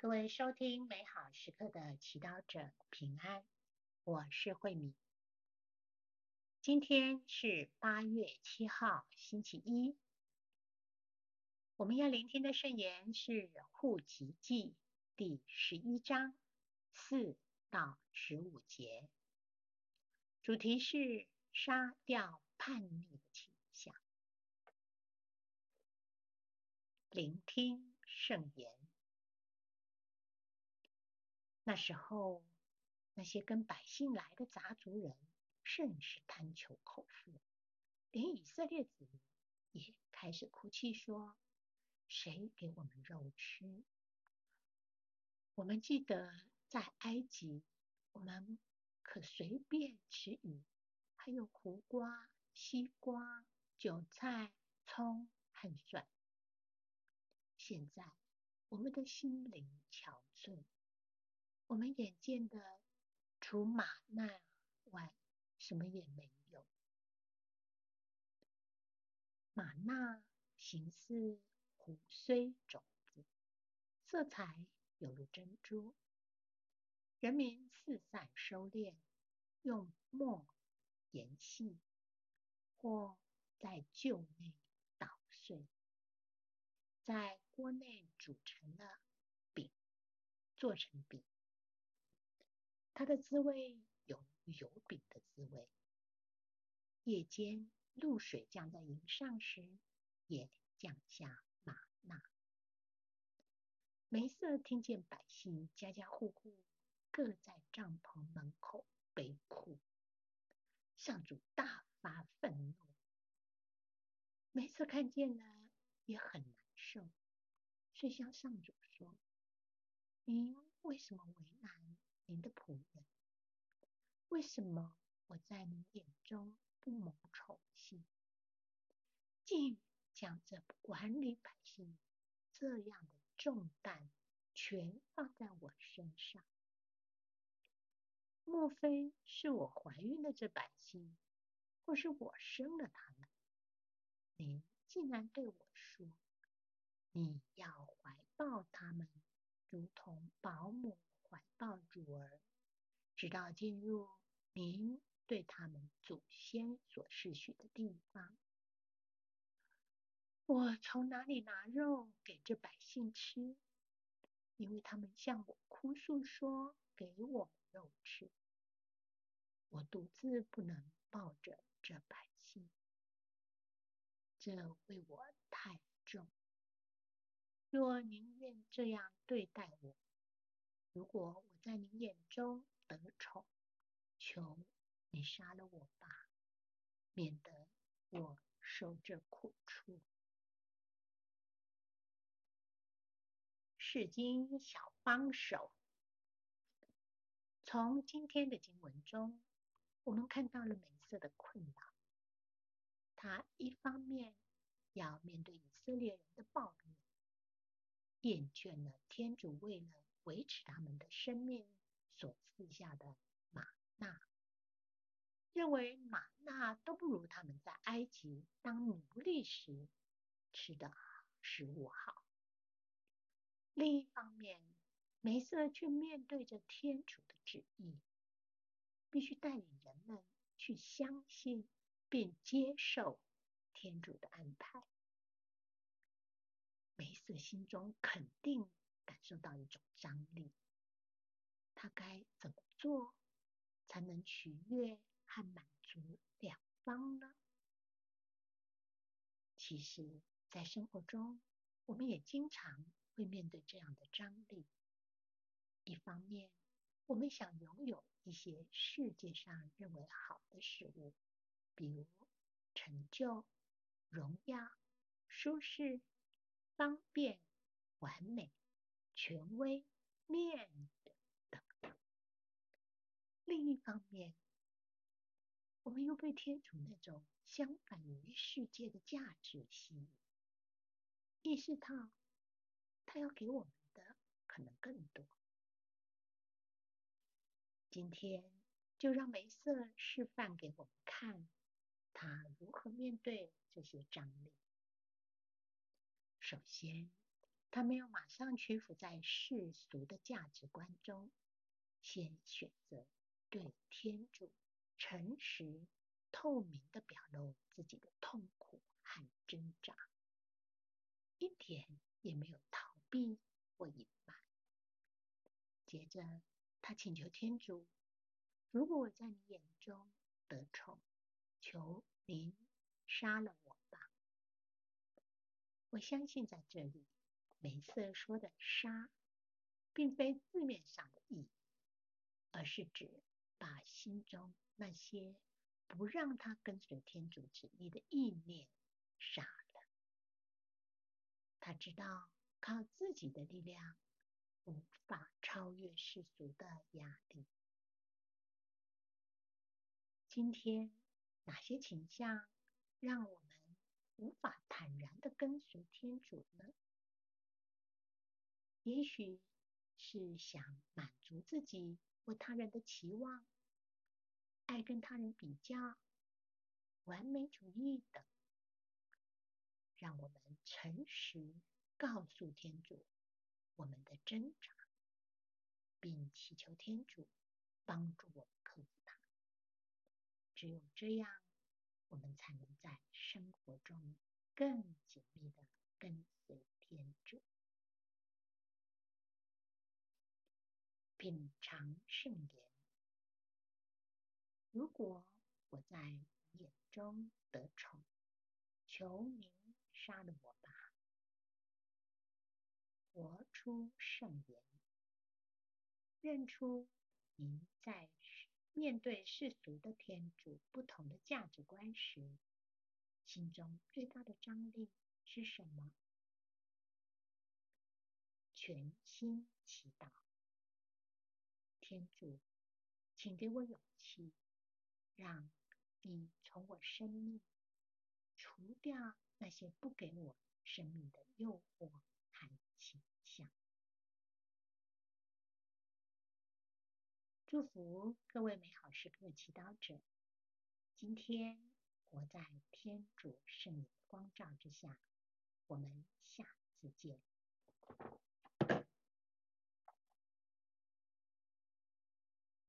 各位收听美好时刻的祈祷者平安，我是慧敏。今天是八月七号，星期一。我们要聆听的圣言是户籍记第十一章四到十五节，主题是杀掉叛逆的倾向。聆听圣言。那时候，那些跟百姓来的杂族人甚是贪求口腹，连以色列子民也开始哭泣说：“谁给我们肉吃？我们记得在埃及，我们可随便吃鱼，还有胡瓜、西瓜、韭菜、葱和蒜。现在，我们的心灵憔悴。”我们眼见的，除吗哪外，什么也没有。吗哪形似芜蓑种子，色彩有如珍珠。人民四散收敛，用磨研细，或在臼内捣碎，在锅内煮成了饼，做成饼。它的滋味有油饼的滋味。夜间露水降在营上时，也降下吗哪。梅瑟听见百姓家家户户各在帐篷门口悲哭，上主大发愤怒。梅瑟看见了也很难受，遂向上主说：“您为什么为难？”您的仆人，为什么我在您眼中不蒙宠幸，竟将这管理百姓这样的重担全放在我身上？莫非是我怀孕了这百姓，或是我生了他们？您竟然对我说，你要怀抱他们，如同保姆。怀抱乳儿，直到进入您对他们祖先所示许的地方。我从哪里拿肉给这百姓吃？因为他们向我哭诉说：“给我肉吃。”我独自不能抱着这百姓，这为我太重。若您愿这样对待我，如果我在你眼中得宠，求你杀了我吧，免得我受这苦楚。释经小帮手，从今天的经文中，我们看到了美色的困扰。他一方面要面对以色列人的暴力，厌倦了天主为了维持他们的生命所赐下的玛纳，认为玛纳都不如他们在埃及当奴隶时吃的食物好。另一方面，梅瑟却面对着天主的旨意，必须带领人们去相信并接受天主的安排。梅瑟心中肯定感受到一种张力，他该怎么做才能取悦和满足两方呢？其实，在生活中，我们也经常会面对这样的张力。一方面，我们想拥有一些世界上认为好的事物，比如成就、荣耀、舒适、方便、完美。权威、面等等。另一方面，我们又被天主那种相反于世界的价值吸引，意识到他要给我们的可能更多。今天就让梅瑟示范给我们看，他如何面对这些张力。首先，他没有马上屈服在世俗的价值观中，先选择对天主诚实、透明的表露自己的痛苦和挣扎，一点也没有逃避或隐瞒。接着，他请求天主：“如果我在你眼中得宠，求您杀了我吧。”我相信在这里，梅瑟说的“杀”，并非字面上的意，而是指把心中那些不让他跟随天主旨意的意念杀了。他知道靠自己的力量无法超越世俗的压力。今天，哪些倾向让我们无法坦然的跟随天主呢？也许是想满足自己或他人的期望，爱跟他人比较，完美主义等。让我们诚实告诉天主我们的挣扎，并祈求天主帮助我们克服它。只有这样，我们才能在生活中更紧密地跟随天主。品尝圣言。如果我在眼中得宠，求您杀了我吧。活出圣言，认出您在面对世俗的天主不同的价值观时，心中最大的张力是什么？全心祈祷。天主，请给我勇气，让你从我生命除掉那些不给我生命的诱惑和倾向。祝福各位美好时刻的祈祷者，今天活在天主圣灵光照之下。我们下次见。